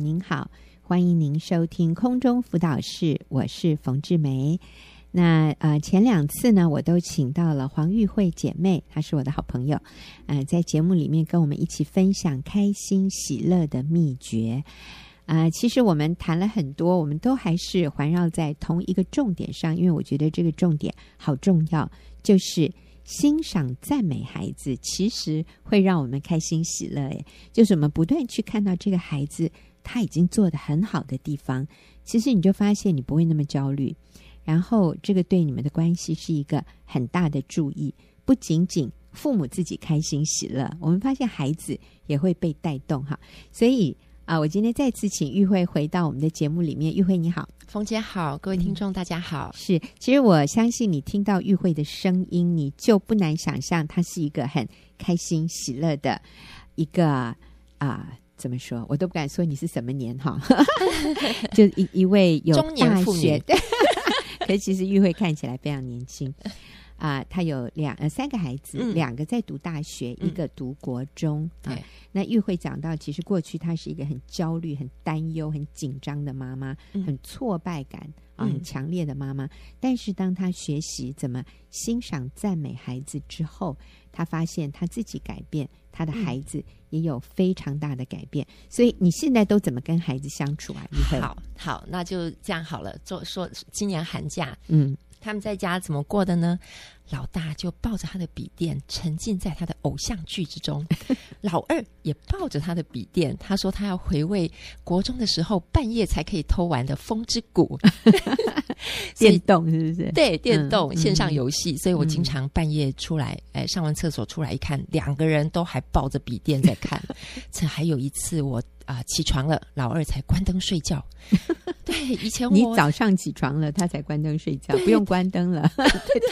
您好，欢迎您收听空中辅导室，我是冯志梅。那呃，前两次呢，我都请到了黄玉慧姐妹，她是我的好朋友，呃，在节目里面跟我们一起分享开心喜乐的秘诀。啊、呃，其实我们谈了很多，我们都还是环绕在同一个重点上，因为我觉得这个重点好重要，就是欣赏赞美孩子，其实会让我们开心喜乐。诶，就是我们不断去看到这个孩子。他已经做的很好的地方，其实你就发现你不会那么焦虑，然后这个对你们的关系是一个很大的注意，不仅仅父母自己开心喜乐，我们发现孩子也会被带动哈。所以啊，我今天再次请玉慧回到我们的节目里面，玉慧你好，冯姐好，各位听众大家好。嗯，是，其实我相信你听到玉慧的声音，你就不难想象她是一个很开心喜乐的一个啊。怎么说？我都不敢说你是什么年哈，就一一位有中年妇女，可其实玉慧看起来非常年轻啊。他有两呃三个孩子，嗯、两个在读大学，嗯、一个读国中。对、啊，那玉慧讲到，其实过去她是一个很焦虑、很担忧、很紧张的妈妈，嗯、很挫败感啊，很强烈的妈妈。嗯、但是当她学习怎么欣赏、赞美孩子之后，她发现她自己改变。她的孩子也有非常大的改变，嗯、所以你现在都怎么跟孩子相处啊？好好，那就这样好了。做说今年寒假，嗯，他们在家怎么过的呢？老大就抱着他的笔电，沉浸在他的偶像剧之中；老二也抱着他的笔电，他说他要回味国中的时候半夜才可以偷玩的《风之谷》电动是不是？对，电动、嗯、线上游戏。所以我经常半夜出来，哎、嗯，上完厕所出来一看，两个人都还抱着笔电在看。这还有一次我。啊、呃！起床了，老二才关灯睡觉。对，以前我你早上起床了，他才关灯睡觉，不用关灯了，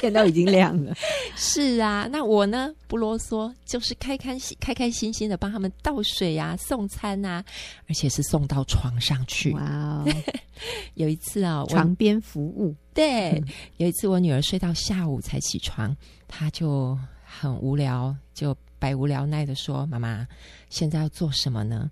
天都已经亮了。是啊，那我呢？不啰嗦，就是开开心、开开心心的帮他们倒水啊、送餐啊，而且是送到床上去。哇哦！有一次啊，床边服务。对，嗯、有一次我女儿睡到下午才起床，她就很无聊，就百无聊赖的说：“妈妈，现在要做什么呢？”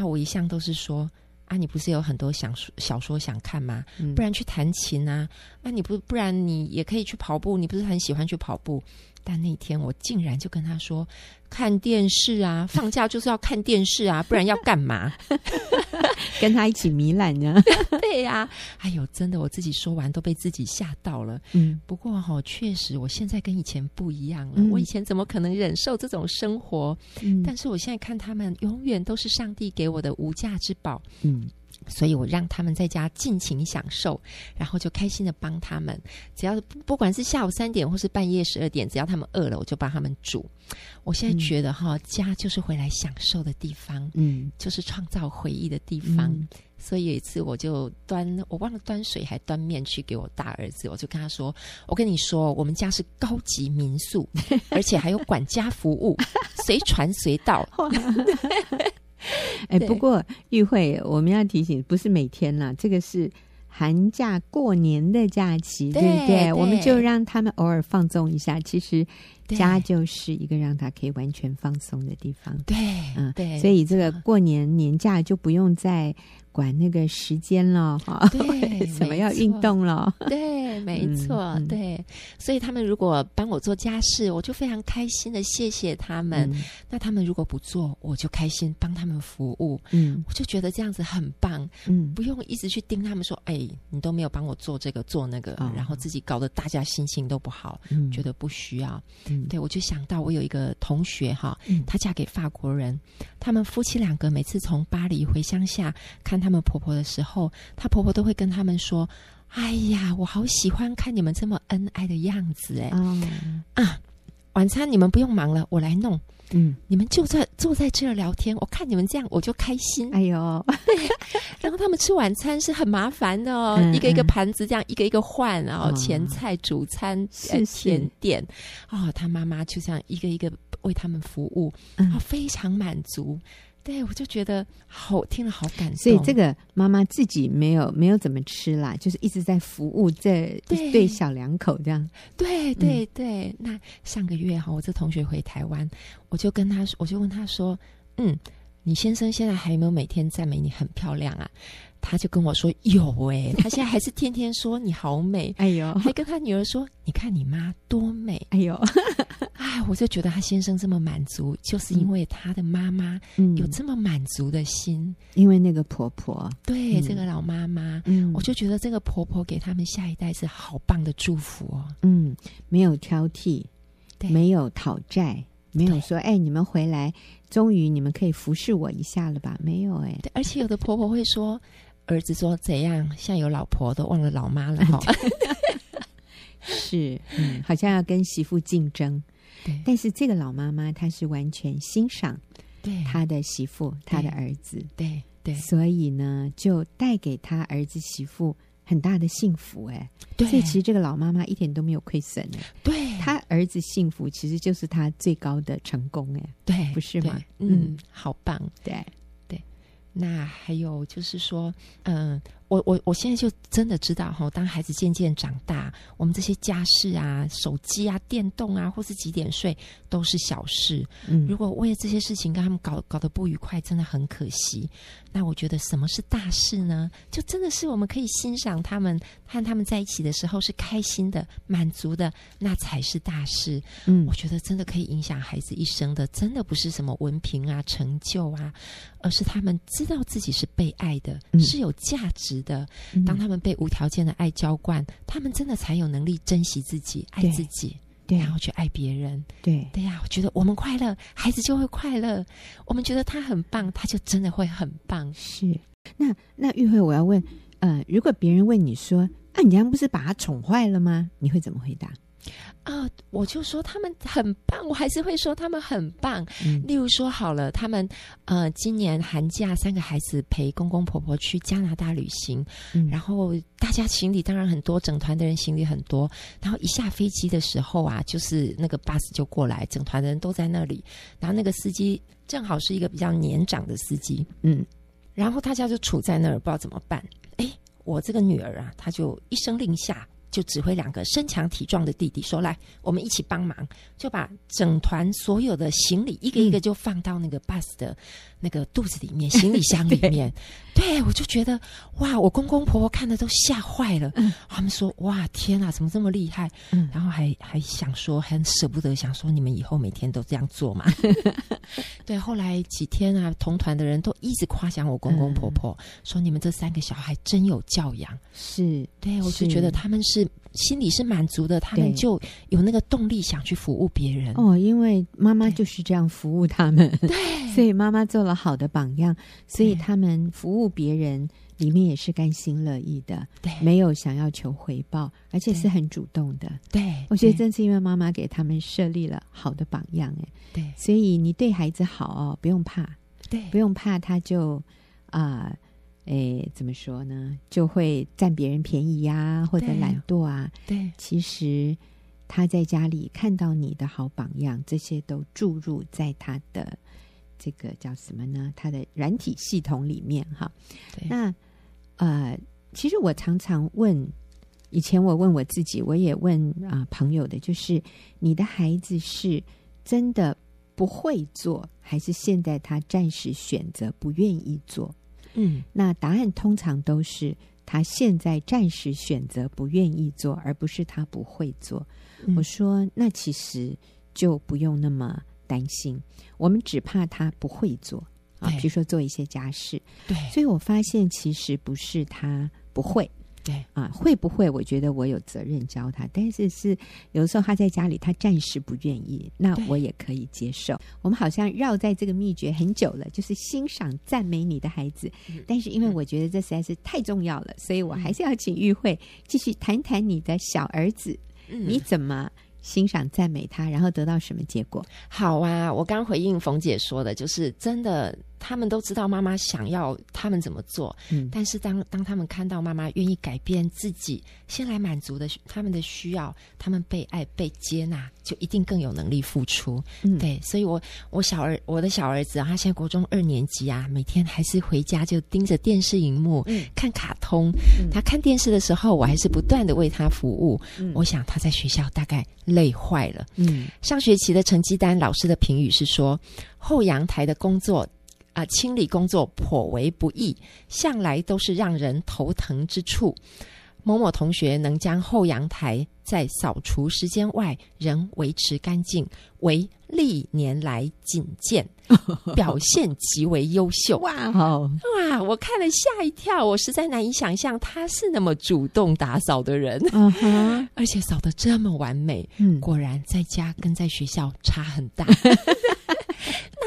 那我一向都是说啊，你不是有很多想小说想看吗？嗯、不然去弹琴啊？那你不不然你也可以去跑步，你不是很喜欢去跑步？但那天我竟然就跟他说：“看电视啊，放假就是要看电视啊，不然要干嘛？” 跟他一起糜烂呢？对呀、啊，哎呦，真的，我自己说完都被自己吓到了。嗯，不过哈、哦，确实我现在跟以前不一样了。嗯、我以前怎么可能忍受这种生活？嗯，但是我现在看他们，永远都是上帝给我的无价之宝。嗯。所以我让他们在家尽情享受，然后就开心的帮他们。只要不管是下午三点或是半夜十二点，只要他们饿了，我就帮他们煮。我现在觉得哈，嗯、家就是回来享受的地方，嗯，就是创造回忆的地方。嗯、所以有一次我就端，我忘了端水还端面去给我大儿子，我就跟他说：“我跟你说，我们家是高级民宿，而且还有管家服务，随传随到。” 哎，不过玉慧，我们要提醒，不是每天啦，这个是寒假过年的假期，对，对不对？对，我们就让他们偶尔放纵一下。其实家就是一个让他可以完全放松的地方。对，嗯，对，所以这个过年年假就不用再。管那个时间了哈，对，什么要运动了？对，没错，嗯、对。所以他们如果帮我做家事，我就非常开心的谢谢他们。嗯、那他们如果不做，我就开心帮他们服务。嗯，我就觉得这样子很棒。嗯，不用一直去盯他们说，哎，你都没有帮我做这个做那个，哦、然后自己搞得大家心情都不好，嗯、觉得不需要。嗯，对，我就想到我有一个同学哈，她嫁给法国人，他们夫妻两个每次从巴黎回乡下看。他们婆婆的时候，她婆婆都会跟他们说：“哎呀，我好喜欢看你们这么恩爱的样子，哎，嗯、啊，晚餐你们不用忙了，我来弄，嗯，你们就在坐在这儿聊天，我看你们这样我就开心，哎呦，对。然后他们吃晚餐是很麻烦的哦，嗯、一个一个盘子这样一个一个换，然后前菜、主餐、甜点，哦，他妈妈就这样一个一个为他们服务，嗯、非常满足。”对，我就觉得好听了，好感动。所以这个妈妈自己没有没有怎么吃啦，就是一直在服务这对，对小两口这样。对对对，嗯、那上个月哈，我这同学回台湾，我就跟他说，我就问他说，嗯，你先生现在还有没有每天赞美你很漂亮啊？”他就跟我说：“有哎、欸，他现在还是天天说你好美。”哎呦，还跟他女儿说：“你看你妈多美。”哎呦，哎，我就觉得他先生这么满足，就是因为他的妈妈有这么满足的心。嗯、因为那个婆婆，对、嗯、这个老妈妈，嗯，我就觉得这个婆婆给他们下一代是好棒的祝福哦。嗯，没有挑剔，对没有讨债，没有说：“哎，你们回来，终于你们可以服侍我一下了吧？”没有哎，对，而且有的婆婆会说。儿子说：“怎样？像有老婆都忘了老妈了哈？”是，嗯，好像要跟媳妇竞争。对，但是这个老妈妈她是完全欣赏对她的媳妇、她的儿子，对对，所以呢，就带给她儿子媳妇很大的幸福。哎，对，所以其实这个老妈妈一点都没有亏损。哎，对，她儿子幸福其实就是她最高的成功。哎，对，不是吗？嗯，好棒，对。那还有就是说，嗯。我我我现在就真的知道哈，当孩子渐渐长大，我们这些家事啊、手机啊、电动啊，或是几点睡，都是小事。嗯，如果为了这些事情跟他们搞搞得不愉快，真的很可惜。那我觉得什么是大事呢？就真的是我们可以欣赏他们和他们在一起的时候是开心的、满足的，那才是大事。嗯，我觉得真的可以影响孩子一生的，真的不是什么文凭啊、成就啊，而是他们知道自己是被爱的，嗯、是有价值的。的，当他们被无条件的爱浇灌，他们真的才有能力珍惜自己、爱自己，对，然后去爱别人。对，对呀，我觉得我们快乐，孩子就会快乐。我们觉得他很棒，他就真的会很棒。是，那那玉慧，我要问，呃，如果别人问你说，啊，你这样不是把他宠坏了吗？你会怎么回答？啊、呃，我就说他们很棒，我还是会说他们很棒。嗯、例如说好了，他们呃，今年寒假三个孩子陪公公婆婆去加拿大旅行，嗯、然后大家行李当然很多，整团的人行李很多。然后一下飞机的时候啊，就是那个巴士就过来，整团的人都在那里。然后那个司机正好是一个比较年长的司机，嗯，然后大家就处在那儿，不知道怎么办。哎，我这个女儿啊，她就一声令下。就指挥两个身强体壮的弟弟说：“来，我们一起帮忙，就把整团所有的行李一个一个就放到那个 bus 的。”那个肚子里面，行李箱里面，对，对我就觉得哇，我公公婆婆看的都吓坏了。嗯，他们说哇，天哪，怎么这么厉害？嗯，然后还还想说，很舍不得，想说你们以后每天都这样做嘛。对，后来几天啊，同团的人都一直夸奖我公公婆婆，嗯、说你们这三个小孩真有教养。是，对，我就觉得他们是。心里是满足的，他们就有那个动力想去服务别人。哦。因为妈妈就是这样服务他们，对，所以妈妈做了好的榜样，所以他们服务别人里面也是甘心乐意的，对，没有想要求回报，而且是很主动的。对，我觉得正是因为妈妈给他们设立了好的榜样，哎，对，所以你对孩子好哦，不用怕，对，不用怕，他就啊。呃哎，怎么说呢？就会占别人便宜呀、啊，或者懒惰啊。对，对，其实他在家里看到你的好榜样，这些都注入在他的这个叫什么呢？他的软体系统里面哈。对那呃，其实我常常问，以前我问我自己，我也问啊、呃、朋友的，就是你的孩子是真的不会做，还是现在他暂时选择不愿意做？嗯，那答案通常都是他现在暂时选择不愿意做，而不是他不会做。嗯、我说，那其实就不用那么担心，我们只怕他不会做啊，比如说做一些家事。对，所以我发现其实不是他不会。对啊，会不会？我觉得我有责任教他，但是是有时候他在家里，他暂时不愿意，那我也可以接受。我们好像绕在这个秘诀很久了，就是欣赏、赞美你的孩子。嗯、但是因为我觉得这实在是太重要了，嗯、所以我还是要请玉慧继续谈谈你的小儿子，嗯、你怎么欣赏、赞美他，然后得到什么结果？好啊，我刚回应冯姐说的，就是真的。他们都知道妈妈想要他们怎么做，嗯，但是当当他们看到妈妈愿意改变自己，先来满足的他们的需要，他们被爱被接纳，就一定更有能力付出，嗯，对，所以我我小儿我的小儿子啊，他现在国中二年级啊，每天还是回家就盯着电视荧幕，嗯，看卡通，嗯，他看电视的时候，我还是不断的为他服务，嗯，我想他在学校大概累坏了，嗯，上学期的成绩单，老师的评语是说后阳台的工作。啊、呃，清理工作颇为不易，向来都是让人头疼之处。某某同学能将后阳台在扫除时间外仍维持干净，为历年来仅见，表现极为优秀。哇哦，哇！我看了吓一跳，我实在难以想象他是那么主动打扫的人，uh huh. 而且扫得这么完美。嗯，果然在家跟在学校差很大。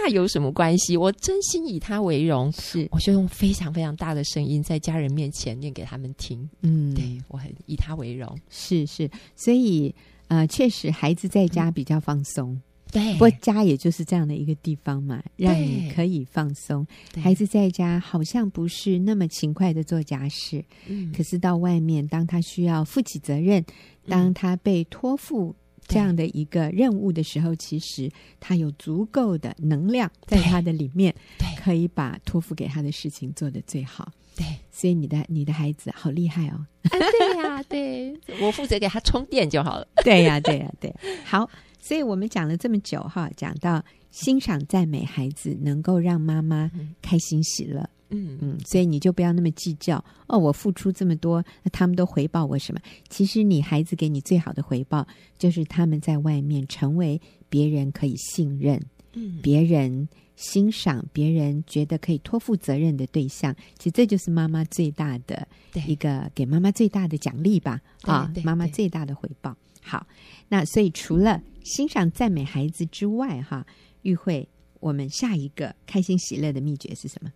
那有什么关系？我真心以他为荣，是我就用非常非常大的声音在家人面前念给他们听。嗯，对，我很以他为荣，是是，所以呃，确实孩子在家比较放松。嗯、对，不过家也就是这样的一个地方嘛，让你可以放松。孩子在家好像不是那么勤快的做家事，嗯，可是到外面，当他需要负起责任，当他被托付。这样的一个任务的时候，其实他有足够的能量在他的里面，对，可以把托付给他的事情做得最好。对，所以你的你的孩子好厉害哦！啊，对呀、啊，对，我负责给他充电就好了。对呀、啊，对呀、啊，对。好，所以我们讲了这么久哈，讲到欣赏赞美孩子，能够让妈妈开心喜乐。嗯嗯，所以你就不要那么计较哦。我付出这么多，那他们都回报我什么？其实你孩子给你最好的回报，就是他们在外面成为别人可以信任、嗯，别人欣赏、别人觉得可以托付责任的对象。其实这就是妈妈最大的一个给妈妈最大的奖励吧？啊，妈妈最大的回报。好，那所以除了欣赏赞美孩子之外，哈，玉慧，我们下一个开心喜乐的秘诀是什么？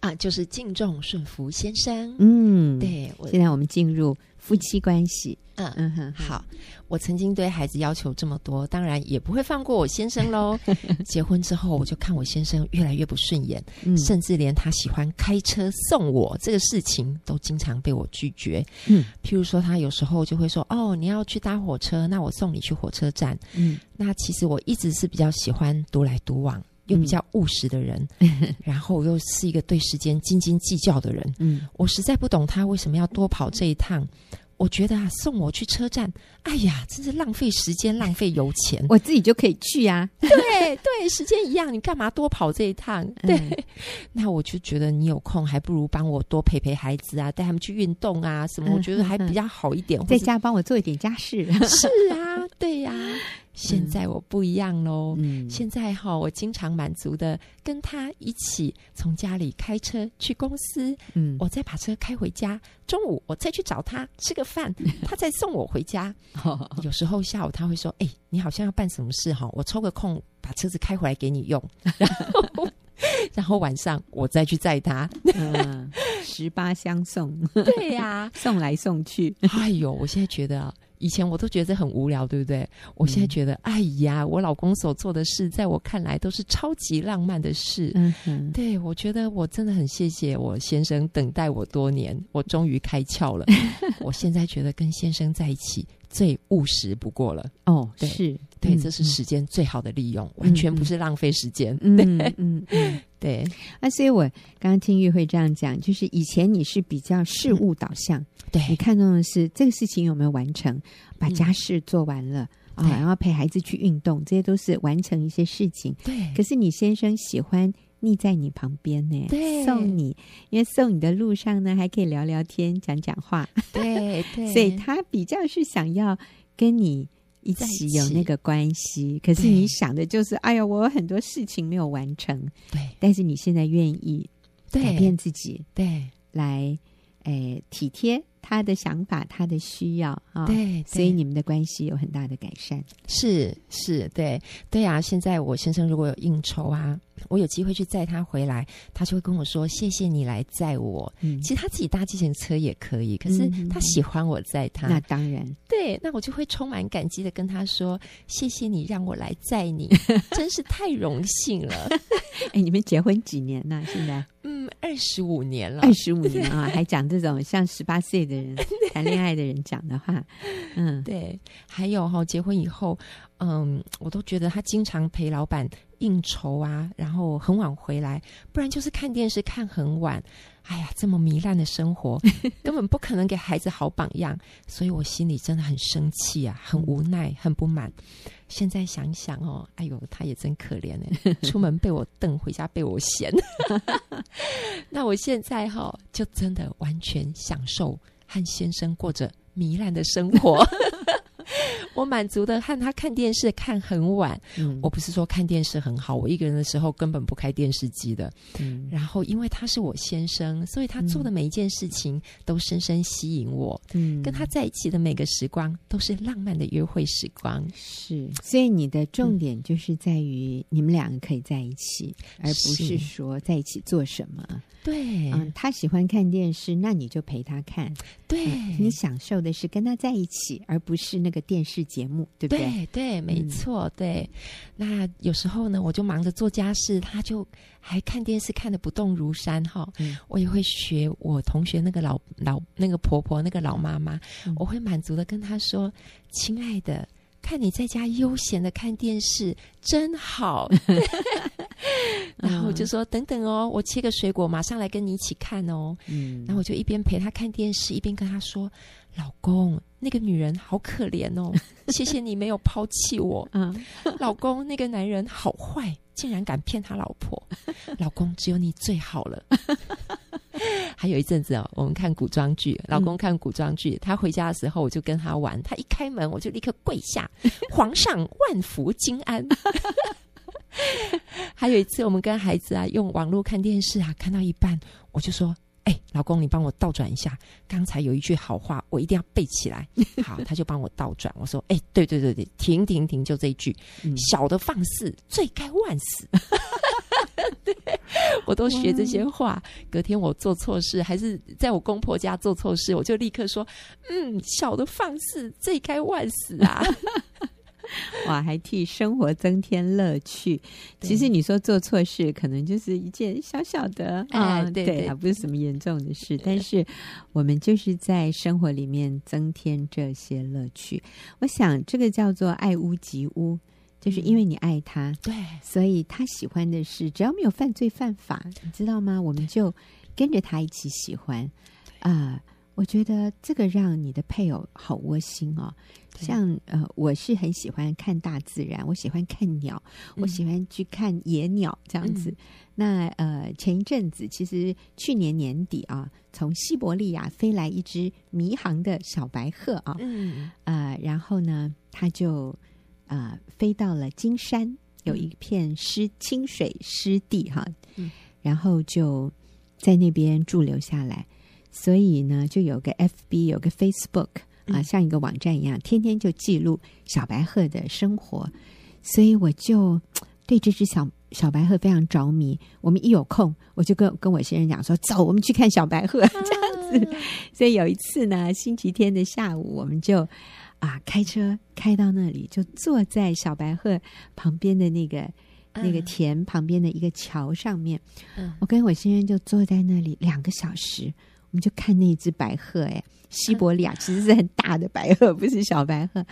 啊，就是敬重顺服先生。嗯，对。现在我们进入夫妻关系。嗯嗯哼，好。我曾经对孩子要求这么多，当然也不会放过我先生喽。结婚之后，我就看我先生越来越不顺眼，嗯、甚至连他喜欢开车送我这个事情，都经常被我拒绝。嗯，譬如说，他有时候就会说：“哦，你要去搭火车，那我送你去火车站。”嗯，那其实我一直是比较喜欢独来独往。又比较务实的人，嗯、然后又是一个对时间斤斤计较的人。嗯，我实在不懂他为什么要多跑这一趟。我觉得啊，送我去车站，哎呀，真是浪费时间，浪费油钱。我自己就可以去呀、啊。对对，时间一样，你干嘛多跑这一趟？对，嗯、那我就觉得你有空，还不如帮我多陪陪孩子啊，带他们去运动啊，什么？我觉得还比较好一点。在家帮我做一点家事。是啊，对呀、啊。现在我不一样喽，嗯、现在哈，我经常满足的跟他一起从家里开车去公司，嗯，我再把车开回家，中午我再去找他吃个饭，他再送我回家。有时候下午他会说：“哎、欸，你好像要办什么事哈，我抽个空把车子开回来给你用。”然后，然后晚上我再去载他，嗯，十八相送，对呀、啊，送来送去。哎呦，我现在觉得。以前我都觉得很无聊，对不对？我现在觉得，嗯、哎呀，我老公所做的事，在我看来都是超级浪漫的事。嗯哼，对，我觉得我真的很谢谢我先生等待我多年，我终于开窍了。我现在觉得跟先生在一起最务实不过了。哦，对是。对，这是时间最好的利用，嗯、完全不是浪费时间。嗯嗯嗯，嗯对。啊，所以我刚刚听玉慧这样讲，就是以前你是比较事务导向，嗯、对你看重的是这个事情有没有完成，把家事做完了啊，嗯、然后陪孩子去运动，这些都是完成一些事情。对。可是你先生喜欢腻在你旁边呢，对，送你，因为送你的路上呢，还可以聊聊天、讲讲话。对对。所以他比较是想要跟你。一起。有那个关系，可是你想的就是，对哎呀，我有很多事情没有完成。对，但是你现在愿意改变自己，对，来，诶，体贴他的想法，他的需要啊。对，对，所以你们的关系有很大的改善。是是，对对啊。现在我先生如果有应酬啊。我有机会去载他回来，他就会跟我说：“谢谢你来载我。”嗯，其实他自己搭计程车也可以，可是他喜欢我载他。那当然，对，那我就会充满感激的跟他说：“谢谢你让我来载你，真是太荣幸了。”哎，你们结婚几年了？现在？嗯，二十五年了。二十五年 啊，还讲这种像十八岁的人 谈恋爱的人讲的话。嗯，对。还有哈，结婚以后，嗯，我都觉得他经常陪老板应酬啊，然后很晚回来，不然就是看电视看很晚。哎呀，这么糜烂的生活，根本不可能给孩子好榜样，所以我心里真的很生气啊，很无奈，很不满。现在想想哦，哎呦，他也真可怜哎，出门被我瞪，回家被我嫌。那我现在哈、哦，就真的完全享受和先生过着糜烂的生活。我满足的和他看电视看很晚，嗯，我不是说看电视很好，我一个人的时候根本不开电视机的。嗯，然后因为他是我先生，所以他做的每一件事情都深深吸引我。嗯，跟他在一起的每个时光都是浪漫的约会时光。是，所以你的重点就是在于你们两个可以在一起，嗯，而不是说在一起做什么。对，嗯，他喜欢看电视，那你就陪他看。对，嗯，你享受的是跟他在一起，而不是那个电视节目，对不对？对，对，没错，嗯，对。那有时候呢，我就忙着做家事，他就还看电视看得不动如山哈。嗯，我也会学我同学那个老老那个婆婆那个老妈妈，嗯，我会满足的跟她说：“亲爱的。”看你在家悠闲的看电视真好，然后我就说等等哦，我切个水果，马上来跟你一起看哦。嗯，然后我就一边陪他看电视，一边跟他说：“老公，那个女人好可怜哦，谢谢你没有抛弃我。嗯，老公，那个男人好坏，竟然敢骗他老婆。老公，只有你最好了。”还有一阵子哦，我们看古装剧，老公看古装剧，他回家的时候我就跟他玩，他一开门我就立刻跪下，皇上万福金安。还有一次我们跟孩子啊用网络看电视啊，看到一半我就说。哎、欸，老公，你帮我倒转一下。刚才有一句好话，我一定要背起来。好，他就帮我倒转。我说：“哎、欸，对对对对，停停停，就这一句。嗯、小的放肆，罪该万死。”对，我都学这些话。隔天我做错事，还是在我公婆家做错事，我就立刻说：“嗯，小的放肆，罪该万死啊。” 哇，还替生活增添乐趣。其实你说做错事，可能就是一件小小的，啊、哎，对对，还不是什么严重的事。但是我们就是在生活里面增添这些乐趣。我想这个叫做爱屋及乌，就是因为你爱他，对，所以他喜欢的是只要没有犯罪犯法，你知道吗？我们就跟着他一起喜欢啊。我觉得这个让你的配偶好窝心哦。像呃，我是很喜欢看大自然，我喜欢看鸟，嗯、我喜欢去看野鸟这样子。嗯、那呃，前一阵子其实去年年底啊，从西伯利亚飞来一只迷航的小白鹤啊，嗯呃，然后呢，它就呃飞到了金山，有一片湿清水湿地哈，嗯，然后就在那边驻留下来。所以呢，就有个 FB，有个 Facebook 啊，像一个网站一样，天天就记录小白鹤的生活。所以我就对这只小小白鹤非常着迷。我们一有空，我就跟跟我先生讲说：“走，我们去看小白鹤。”这样子。所以有一次呢，星期天的下午，我们就啊开车开到那里，就坐在小白鹤旁边的那个那个田旁边的一个桥上面。我跟我先生就坐在那里两个小时。我们就看那只白鹤，哎，西伯利亚其实是很大的白鹤，不是小白鹤。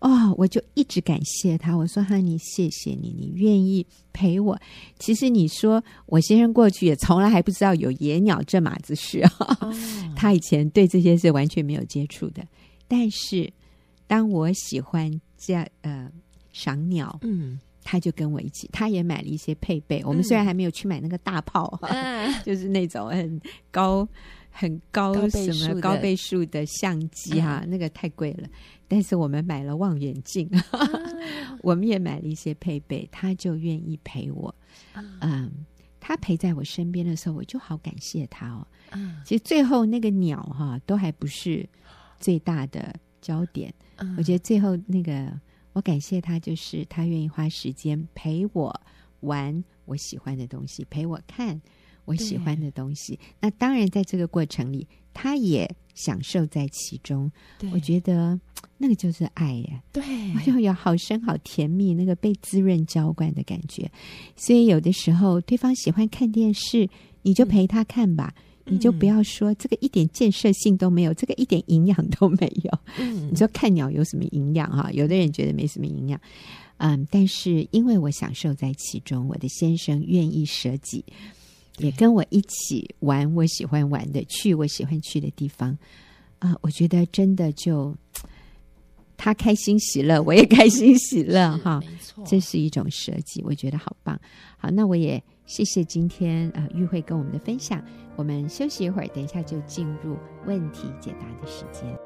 哦，我就一直感谢他，我说哈尼，谢谢你，你愿意陪我。其实你说我先生过去也从来还不知道有野鸟这码子事啊，哦，他以前对这些是完全没有接触的。但是当我喜欢这样呃赏鸟，嗯。他就跟我一起，他也买了一些配备。我们虽然还没有去买那个大炮，嗯、就是那种很高、很高什么高倍数的相机哈、啊，嗯、那个太贵了。但是我们买了望远镜，嗯、我们也买了一些配备。他就愿意陪我，嗯，他陪在我身边的时候，我就好感谢他哦。嗯，其实最后那个鸟哈，都还不是最大的焦点。嗯、我觉得最后那个。我感谢他，就是他愿意花时间陪我玩我喜欢的东西，陪我看我喜欢的东西。那当然，在这个过程里，他也享受在其中。我觉得那个就是爱呀，对，就有好深、好甜蜜，那个被滋润、浇灌的感觉。所以，有的时候对方喜欢看电视，你就陪他看吧。嗯你就不要说这个一点建设性都没有，这个一点营养都没有。嗯，你说看鸟有什么营养哈？有的人觉得没什么营养，嗯，但是因为我享受在其中，我的先生愿意舍己，也跟我一起玩我喜欢玩的，去我喜欢去的地方啊、呃！我觉得真的就他开心喜乐，我也开心喜乐哈，这是一种设计，我觉得好棒。好，那我也谢谢今天啊、呃、玉慧跟我们的分享。我们休息一会儿，等一下就进入问题解答的时间。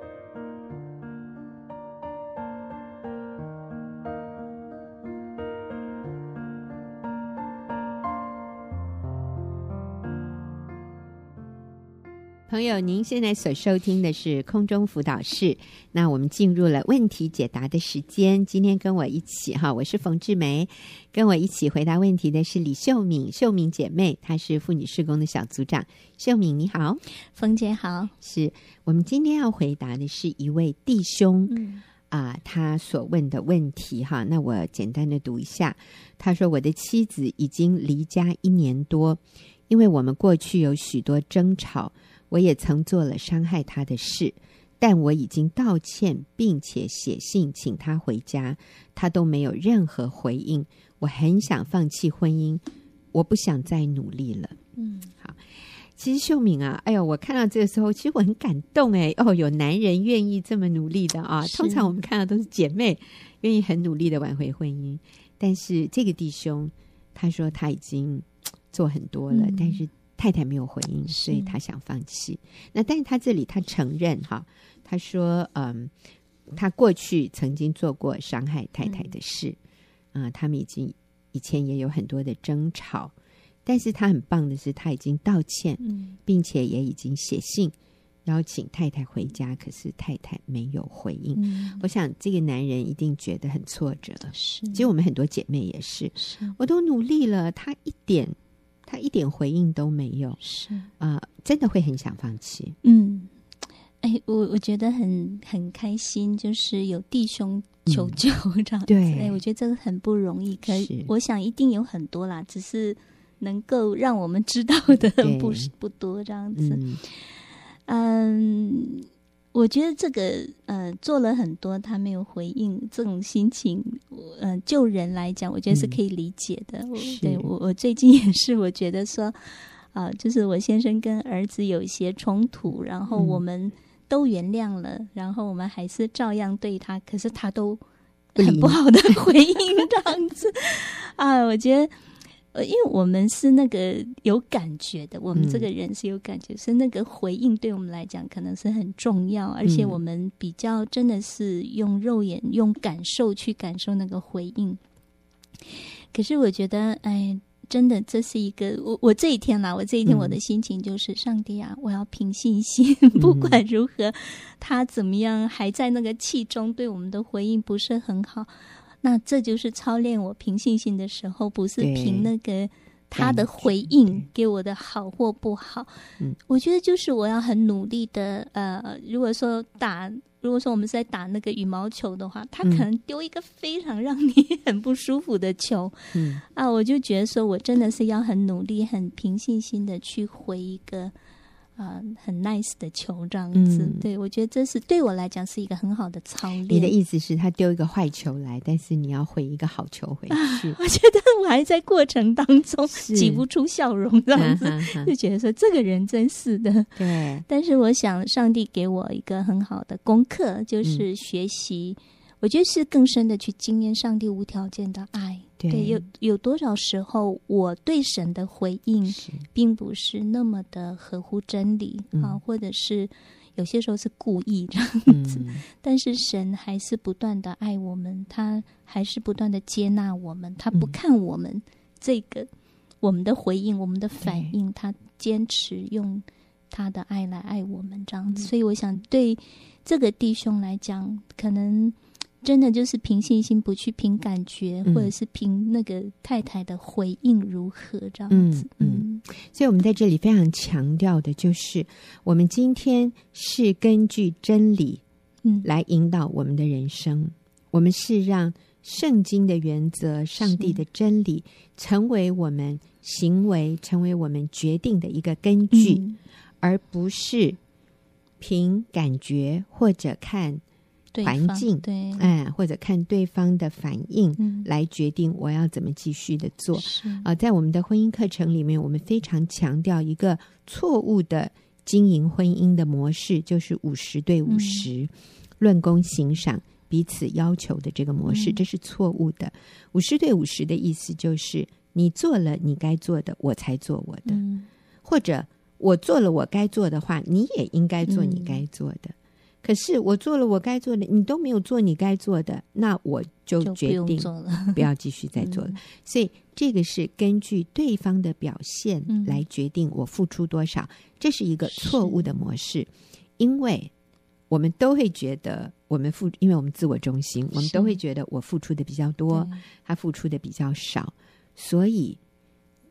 朋友，您现在所收听的是空中辅导室。那我们进入了问题解答的时间。今天跟我一起哈，我是冯志梅，跟我一起回答问题的是李秀敏，秀敏姐妹，她是妇女施工的小组长。秀敏你好，冯姐好。是我们今天要回答的是一位弟兄啊、嗯呃，他所问的问题哈。那我简单的读一下，他说：“我的妻子已经离家一年多，因为我们过去有许多争吵。”我也曾做了伤害他的事，但我已经道歉，并且写信请他回家，他都没有任何回应。我很想放弃婚姻，我不想再努力了。嗯，好，其实秀敏啊，哎呦，我看到这个时候，其实我很感动哎。哦，有男人愿意这么努力的啊，通常我们看到都是姐妹愿意很努力的挽回婚姻，但是这个弟兄他说他已经做很多了，嗯、但是。太太没有回应，所以他想放弃。那但是他这里他承认哈，他说嗯，他过去曾经做过伤害太太的事，啊、嗯呃，他们已经以前也有很多的争吵，但是他很棒的是他已经道歉，嗯、并且也已经写信邀请太太回家，可是太太没有回应。嗯、我想这个男人一定觉得很挫折。是，其实我们很多姐妹也是，是我都努力了，他一点。他一点回应都没有，是啊、呃，真的会很想放弃。嗯，哎，我我觉得很很开心，就是有弟兄求救这样子。嗯、对，哎，我觉得这个很不容易。可是我想一定有很多啦，只是能够让我们知道的不是不多这样子。嗯。嗯我觉得这个呃做了很多，他没有回应，这种心情，呃，就人来讲，我觉得是可以理解的。嗯、我对我我最近也是，我觉得说，啊、呃，就是我先生跟儿子有一些冲突，然后我们都原谅了，嗯、然后我们还是照样对他，可是他都很不好的回应这样子啊，我觉得。呃，因为我们是那个有感觉的，我们这个人是有感觉，是、嗯、那个回应对我们来讲可能是很重要，而且我们比较真的是用肉眼、用感受去感受那个回应。可是我觉得，哎，真的这是一个我我这一天啦，我这一天我的心情就是，上帝啊，我要凭信心，不管如何，他怎么样，还在那个气中对我们的回应不是很好。那这就是操练我凭信心的时候，不是凭那个他的回应给我的好或不好。嗯，我觉得就是我要很努力的。呃，如果说打，如果说我们是在打那个羽毛球的话，他可能丢一个非常让你 很不舒服的球。嗯，啊，我就觉得说我真的是要很努力、很平信心的去回一个。啊、呃，很 nice 的球这样子，嗯、对，我觉得这是对我来讲是一个很好的操练。你的意思是，他丢一个坏球来，但是你要回一个好球回去。啊、我觉得我还在过程当中挤不出笑容，这样子、就觉得说这个人真是的。对，但是我想，上帝给我一个很好的功课，就是学习。嗯我觉得是更深的去经验上帝无条件的爱。对，对，有有多少时候我对神的回应，并不是那么的合乎真理啊，或者是有些时候是故意这样子。嗯、但是神还是不断的爱我们，他还是不断的接纳我们，他不看我们这个、嗯、我们的回应，我们的反应，他坚持用他的爱来爱我们这样子。嗯、所以我想对这个弟兄来讲，可能。真的就是凭信心，不去凭感觉，嗯、或者是凭那个太太的回应如何这样子。嗯，嗯，所以我们在这里非常强调的就是，我们今天是根据真理，嗯，来引导我们的人生。嗯、我们是让圣经的原则、上帝的真理，成为我们行为、成为我们决定的一个根据，嗯、而不是凭感觉或者看。环境，对，哎，或者看对方的反应，嗯，来决定我要怎么继续的做。啊、呃，在我们的婚姻课程里面，我们非常强调一个错误的经营婚姻的模式，就是五十对五十，论功行赏，彼此要求的这个模式，嗯、这是错误的。五十对五十的意思就是，你做了你该做的，我才做我的，嗯、或者我做了我该做的话，你也应该做你该做的。嗯可是我做了我该做的，你都没有做你该做的，那我就决定不要继续再做了。所以这个是根据对方的表现来决定我付出多少，这是一个错误的模式。因为我们都会觉得我们付，因为我们自我中心，我们都会觉得我付出的比较多，他付出的比较少。所以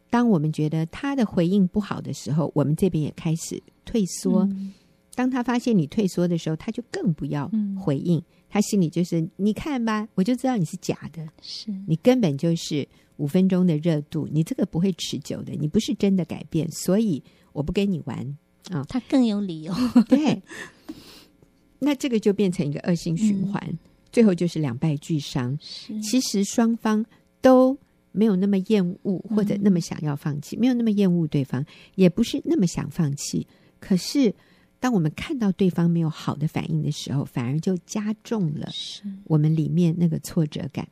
当我们觉得他的回应不好的时候，我们这边也开始退缩。当他发现你退缩的时候，他就更不要回应。嗯、他心里就是你看吧，我就知道你是假的，是你根本就是五分钟的热度，你这个不会持久的，你不是真的改变，所以我不跟你玩啊。他更有理由，对。那这个就变成一个恶性循环，嗯、最后就是两败俱伤。其实双方都没有那么厌恶，或者那么想要放弃，嗯、没有那么厌恶对方，也不是那么想放弃，可是。当我们看到对方没有好的反应的时候，反而就加重了我们里面那个挫折感。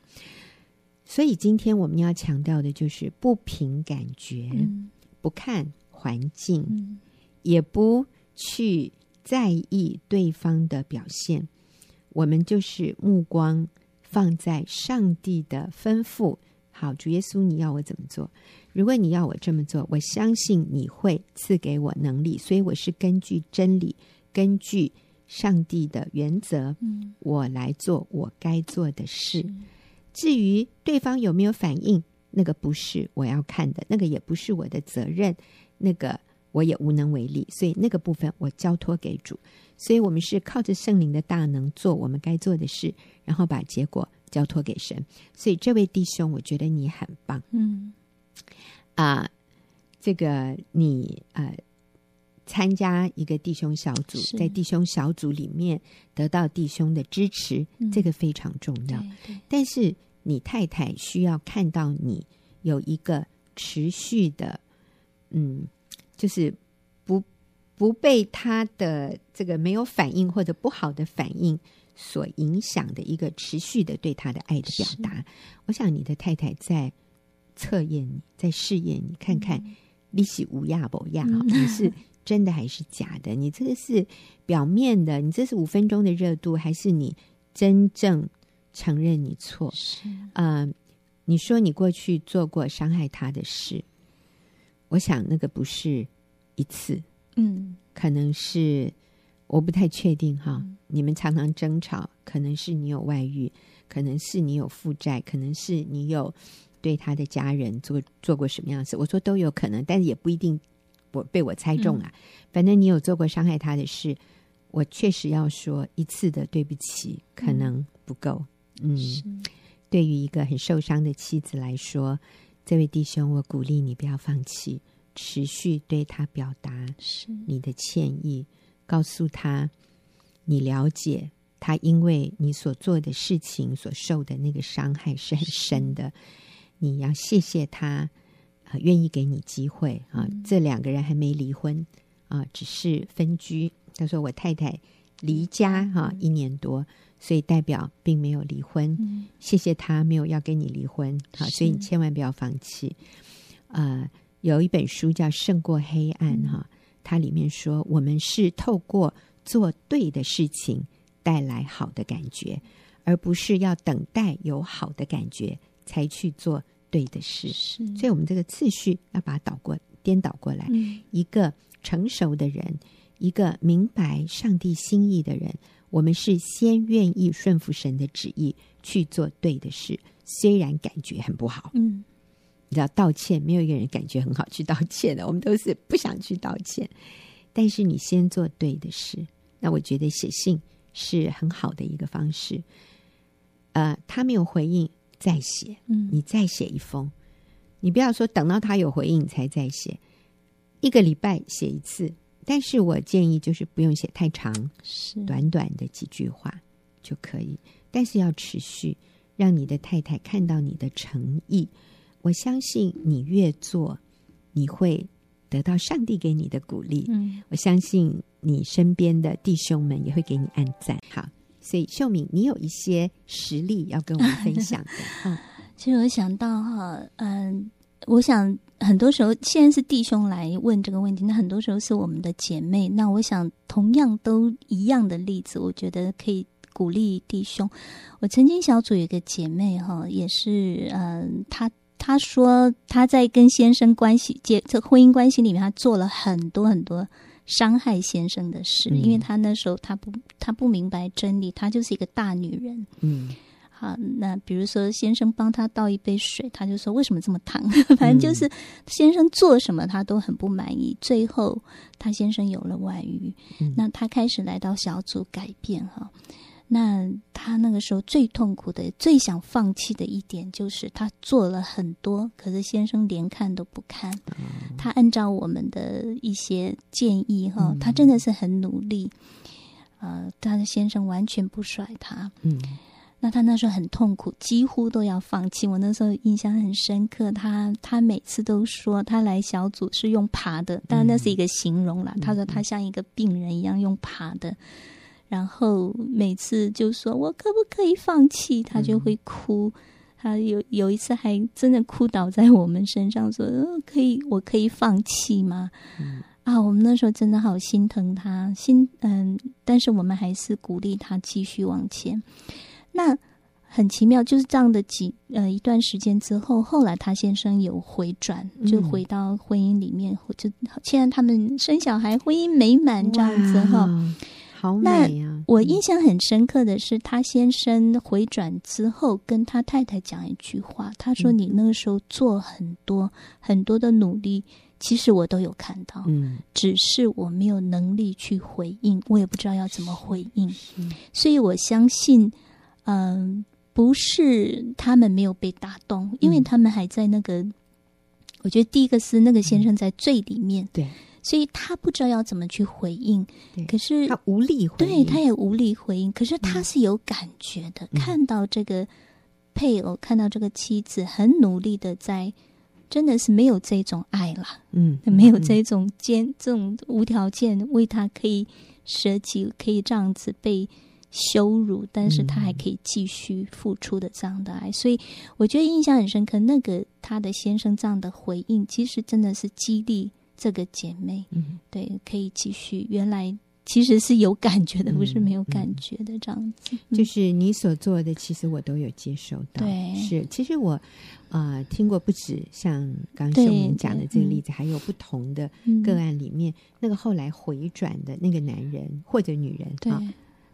所以今天我们要强调的就是不凭感觉，嗯、不看环境，嗯、也不去在意对方的表现。我们就是目光放在上帝的吩咐。好，主耶稣，你要我怎么做？如果你要我这么做，我相信你会赐给我能力。所以我是根据真理，根据上帝的原则，嗯，我来做我该做的事。是至于对方有没有反应，那个不是我要看的，那个也不是我的责任，那个我也无能为力。所以那个部分我交托给主。所以我们是靠着圣灵的大能做我们该做的事，然后把结果交托给神。所以这位弟兄，我觉得你很棒，嗯。啊、呃，这个你呃，参加一个弟兄小组，在弟兄小组里面得到弟兄的支持，嗯、这个非常重要。但是你太太需要看到你有一个持续的，嗯，就是不不被他的这个没有反应或者不好的反应所影响的一个持续的对他的爱的表达。我想你的太太在。测验你，在试验你，看看你是无亚不鸦，你是真的还是假的？你这个是表面的，你这是五分钟的热度，还是你真正承认你错？是啊、呃，你说你过去做过伤害他的事，我想那个不是一次，嗯，可能是我不太确定哈。嗯、你们常常争吵，可能是你有外遇，可能是你有负债，可能是你有。对他的家人做做过什么样的事？我说都有可能，但是也不一定我被我猜中啊。嗯、反正你有做过伤害他的事，我确实要说一次的对不起可能不够。嗯，嗯对于一个很受伤的妻子来说，这位弟兄，我鼓励你不要放弃，持续对他表达你的歉意，是告诉他你了解他因为你所做的事情所受的那个伤害是很深的。你要谢谢他，啊、呃，愿意给你机会啊。嗯、这两个人还没离婚啊，只是分居。他说我太太离家哈、啊、一年多，所以代表并没有离婚。嗯、谢谢他没有要跟你离婚，好、啊，所以你千万不要放弃。呃，有一本书叫《胜过黑暗》哈、啊，它里面说我们是透过做对的事情带来好的感觉，而不是要等待有好的感觉。才去做对的事，是所以我们这个次序要把它倒过、颠倒过来。嗯、一个成熟的人，一个明白上帝心意的人，我们是先愿意顺服神的旨意去做对的事，虽然感觉很不好。嗯，你知道道歉，没有一个人感觉很好去道歉的，我们都是不想去道歉。但是你先做对的事，那我觉得写信是很好的一个方式。呃，他没有回应。再写，嗯，你再写一封，你不要说等到他有回应你才再写，一个礼拜写一次。但是我建议就是不用写太长，是短短的几句话就可以，但是要持续，让你的太太看到你的诚意。我相信你越做，你会得到上帝给你的鼓励。嗯，我相信你身边的弟兄们也会给你按赞。好，所以秀敏，你有一些实例要跟我们分享的。嗯，其实我想到哈，嗯，我想很多时候现在是弟兄来问这个问题，那很多时候是我们的姐妹。那我想同样都一样的例子，我觉得可以鼓励弟兄。我曾经小组有一个姐妹哈，也是嗯，她。她说她在跟先生关系、结这婚姻关系里面，她做了很多很多伤害先生的事，嗯、因为她那时候她不她不明白真理，她就是一个大女人。嗯，好，那比如说先生帮她倒一杯水，她就说为什么这么烫？反正就是先生做什么她都很不满意。最后她先生有了外遇，嗯、那她开始来到小组改变哈。那他那个时候最痛苦的、最想放弃的一点，就是他做了很多，可是先生连看都不看。他按照我们的一些建议，哈，他真的是很努力。呃，他的先生完全不甩他。嗯，那他那时候很痛苦，几乎都要放弃。我那时候印象很深刻，他他每次都说他来小组是用爬的，当然那是一个形容啦。他说他像一个病人一样用爬的。然后每次就说：“我可不可以放弃？”他就会哭。他有有一次还真的哭倒在我们身上，说：“可以，我可以放弃吗？”嗯、啊，我们那时候真的好心疼他，心嗯，但是我们还是鼓励他继续往前。那很奇妙，就是这样的几呃一段时间之后，后来他先生有回转，就回到婚姻里面，嗯、就现在他们生小孩，婚姻美满这样子哈。好美我印象很深刻的是，他先生回转之后，跟他太太讲一句话，他说：“你那个时候做很多、嗯、很多的努力，其实我都有看到，嗯，只是我没有能力去回应，我也不知道要怎么回应。所以我相信，嗯、呃，不是他们没有被打动，因为他们还在那个。我觉得第一个是那个先生在最里面，嗯、对。”所以他不知道要怎么去回应，可是他无力回应，对，他也无力回应。可是他是有感觉的，嗯、看到这个配偶，看到这个妻子很努力的在，真的是没有这种爱了，嗯，没有这种坚，这种无条件为他可以舍己，可以这样子被羞辱，但是他还可以继续付出的这样的爱。嗯、所以我觉得印象很深刻，那个他的先生这样的回应，其实真的是激励。这个姐妹，嗯，对，可以继续。原来其实是有感觉的，嗯、不是没有感觉的这样子。就是你所做的，其实我都有接受到。对，是。其实我啊、呃，听过不止像刚秀敏讲的这个例子，还有不同的个案里面，嗯、那个后来回转的那个男人或者女人，对、哦，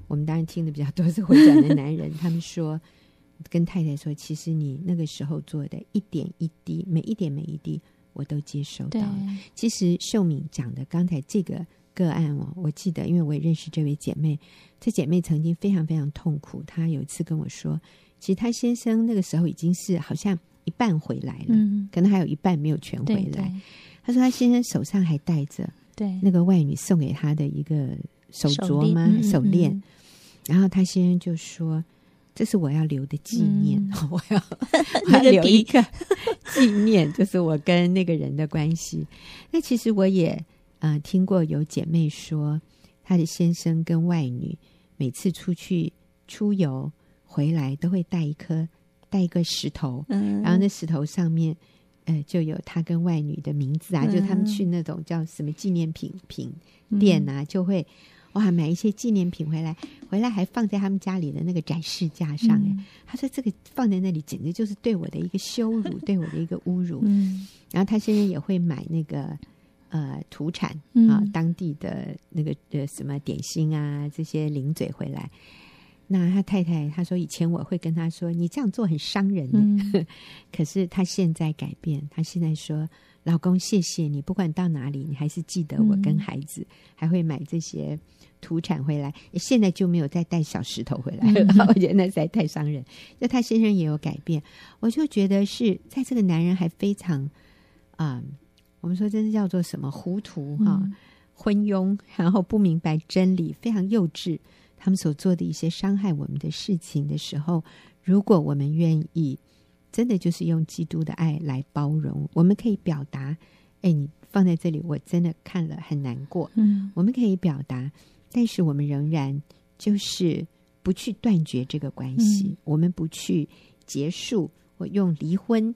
我们当然听的比较多是回转的男人。他们说，跟太太说，其实你那个时候做的一点一滴，每一点每一滴。我都接收到了。其实秀敏讲的刚才这个个案哦，我记得，因为我也认识这位姐妹。这姐妹曾经非常非常痛苦。她有一次跟我说，其实她先生那个时候已经是好像一半回来了，嗯、可能还有一半没有全回来。她说她先生手上还戴着对那个外女送给她的一个手镯吗？手链。然后她先生就说。这是我要留的纪念，嗯、我要 留一个。纪念，就是我跟那个人的关系。那其实我也呃听过有姐妹说，她的先生跟外女每次出去出游回来，都会带一颗带一个石头，嗯、然后那石头上面呃就有他跟外女的名字啊，嗯、就他们去那种叫什么纪念品品店啊，嗯、就会。哇，买一些纪念品回来，回来还放在他们家里的那个展示架上。嗯、他说：“这个放在那里，简直就是对我的一个羞辱，对我的一个侮辱。嗯”然后他现在也会买那个呃土产啊，嗯、当地的那个呃什么点心啊，这些零嘴回来。那他太太他说：“以前我会跟他说，你这样做很伤人。嗯” 可是他现在改变，他现在说：“老公，谢谢你，不管到哪里，你还是记得我跟孩子，嗯、还会买这些。”土产回来，现在就没有再带小石头回来了。嗯、我觉得那实在太伤人。就他先生也有改变，我就觉得是在这个男人还非常啊、呃，我们说真是叫做什么糊涂哈，昏庸，然后不明白真理，非常幼稚。他们所做的一些伤害我们的事情的时候，如果我们愿意，真的就是用基督的爱来包容，我们可以表达：哎，你放在这里，我真的看了很难过。嗯，我们可以表达，但是我们仍然就是不去断绝这个关系，嗯、我们不去结束，或用离婚。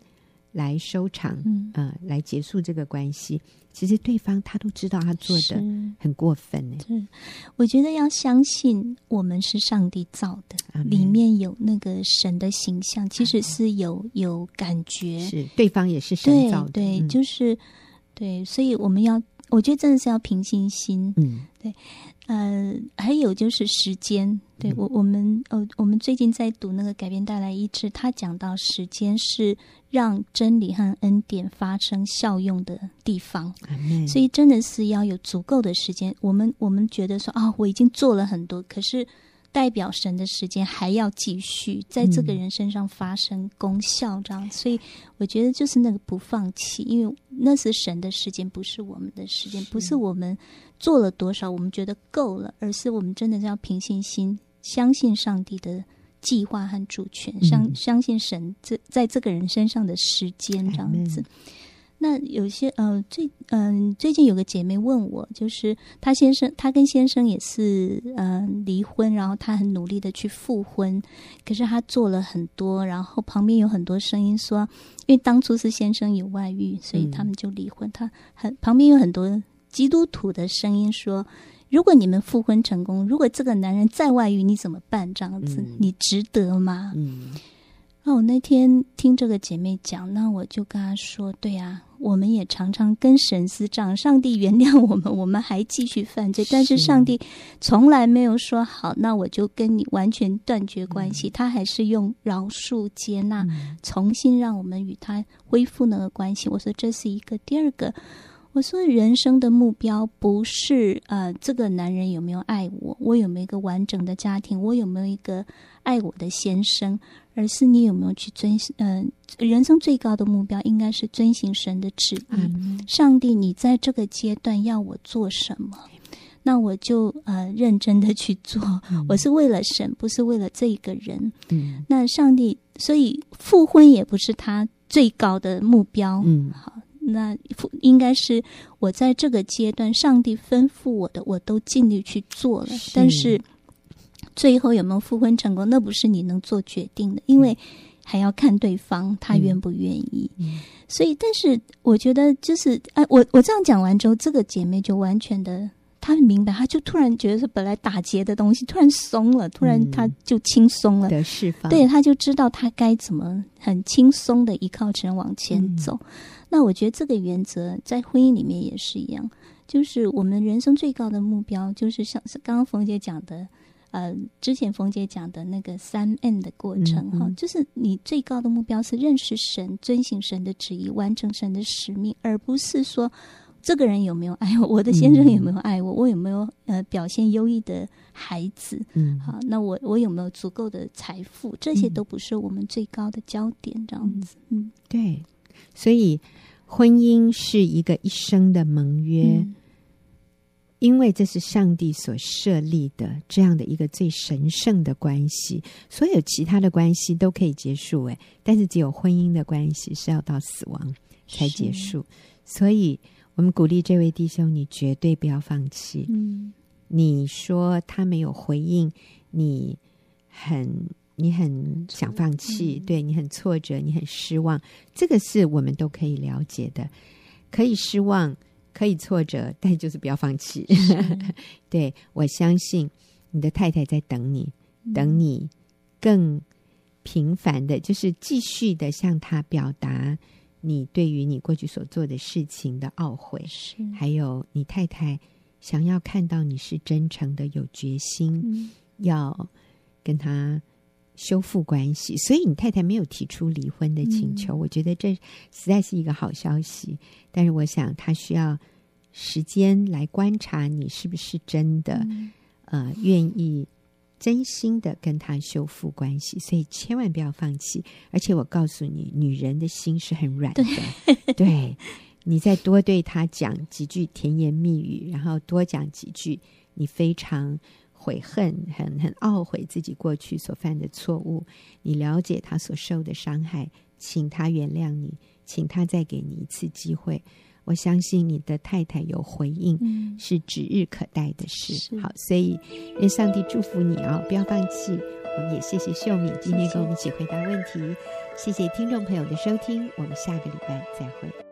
来收场，嗯、呃，来结束这个关系。其实对方他都知道他做的很过分呢。是，我觉得要相信我们是上帝造的，嗯、里面有那个神的形象，其实是有有感觉。是对方也是神造的，对，对，就是对，所以我们要。我觉得真的是要平心心，嗯，对，呃，还有就是时间，对、嗯、我我们呃，我们最近在读那个改变带来医治，他讲到时间是让真理和恩典发生效用的地方，嗯、所以真的是要有足够的时间。我们我们觉得说啊，我已经做了很多，可是。代表神的时间还要继续在这个人身上发生功效，这样，嗯、所以我觉得就是那个不放弃，因为那是神的时间，不是我们的时间，不是我们做了多少，我们觉得够了，而是我们真的要凭信心，相信上帝的计划和主权，相、嗯、相信神这在这个人身上的时间，这样子。那有些呃，最嗯、呃，最近有个姐妹问我，就是她先生，她跟先生也是嗯、呃、离婚，然后她很努力的去复婚，可是她做了很多，然后旁边有很多声音说，因为当初是先生有外遇，所以他们就离婚。她很旁边有很多基督徒的声音说，如果你们复婚成功，如果这个男人再外遇，你怎么办？这样子，你值得吗？嗯。那我那天听这个姐妹讲，那我就跟她说，对啊。我们也常常跟神私账，上帝原谅我们，我们还继续犯罪，但是上帝从来没有说好，那我就跟你完全断绝关系，嗯、他还是用饶恕、接纳，嗯、重新让我们与他恢复那个关系。我说这是一个，第二个，我说人生的目标不是呃这个男人有没有爱我，我有没有一个完整的家庭，我有没有一个爱我的先生。而是你有没有去遵行？嗯、呃，人生最高的目标应该是遵行神的旨意。嗯、上帝，你在这个阶段要我做什么？那我就呃认真的去做。嗯、我是为了神，不是为了这一个人。嗯，那上帝，所以复婚也不是他最高的目标。嗯，好，那应该是我在这个阶段，上帝吩咐我的，我都尽力去做了。是但是。最后有没有复婚成功？那不是你能做决定的，因为还要看对方他愿不愿意。嗯、所以，但是我觉得就是，哎，我我这样讲完之后，这个姐妹就完全的，她明白，她就突然觉得是本来打结的东西突然松了，突然她就轻松了，的释放。对，她就知道她该怎么很轻松的依靠神往前走。嗯、那我觉得这个原则在婚姻里面也是一样，就是我们人生最高的目标，就是像是刚刚冯姐讲的。呃，之前冯姐讲的那个三 N 的过程哈，嗯嗯，就是你最高的目标是认识神、遵行神的旨意、完成神的使命，而不是说这个人有没有爱我，我的先生有没有爱我，嗯、我有没有呃表现优异的孩子，嗯，好，那我我有没有足够的财富，这些都不是我们最高的焦点，这样子，嗯，嗯。对，所以婚姻是一个一生的盟约。嗯因为这是上帝所设立的这样的一个最神圣的关系，所有其他的关系都可以结束，诶，但是只有婚姻的关系是要到死亡才结束。所以，我们鼓励这位弟兄，你绝对不要放弃。嗯，你说他没有回应，你很你很想放弃，嗯、对你很挫折，你很失望，这个是我们都可以了解的，可以失望。可以挫折，但就是不要放弃。对，我相信你的太太在等你，嗯、等你更频繁的，就是继续的向她表达你对于你过去所做的事情的懊悔，是还有你太太想要看到你是真诚的、有决心，嗯、要跟他。修复关系，所以你太太没有提出离婚的请求，嗯、我觉得这实在是一个好消息。但是我想她需要时间来观察你是不是真的，嗯、呃，愿意真心的跟他修复关系。所以千万不要放弃。而且我告诉你，女人的心是很软的，对，对，你再多对她讲几句甜言蜜语，然后多讲几句你非常。悔恨，很很懊悔自己过去所犯的错误。你了解他所受的伤害，请他原谅你，请他再给你一次机会。我相信你的太太有回应，嗯、是指日可待的事。好，所以愿上帝祝福你啊、哦，不要放弃。我们也谢谢秀敏今天跟我们一起回答问题，谢谢，谢谢听众朋友的收听，我们下个礼拜再会。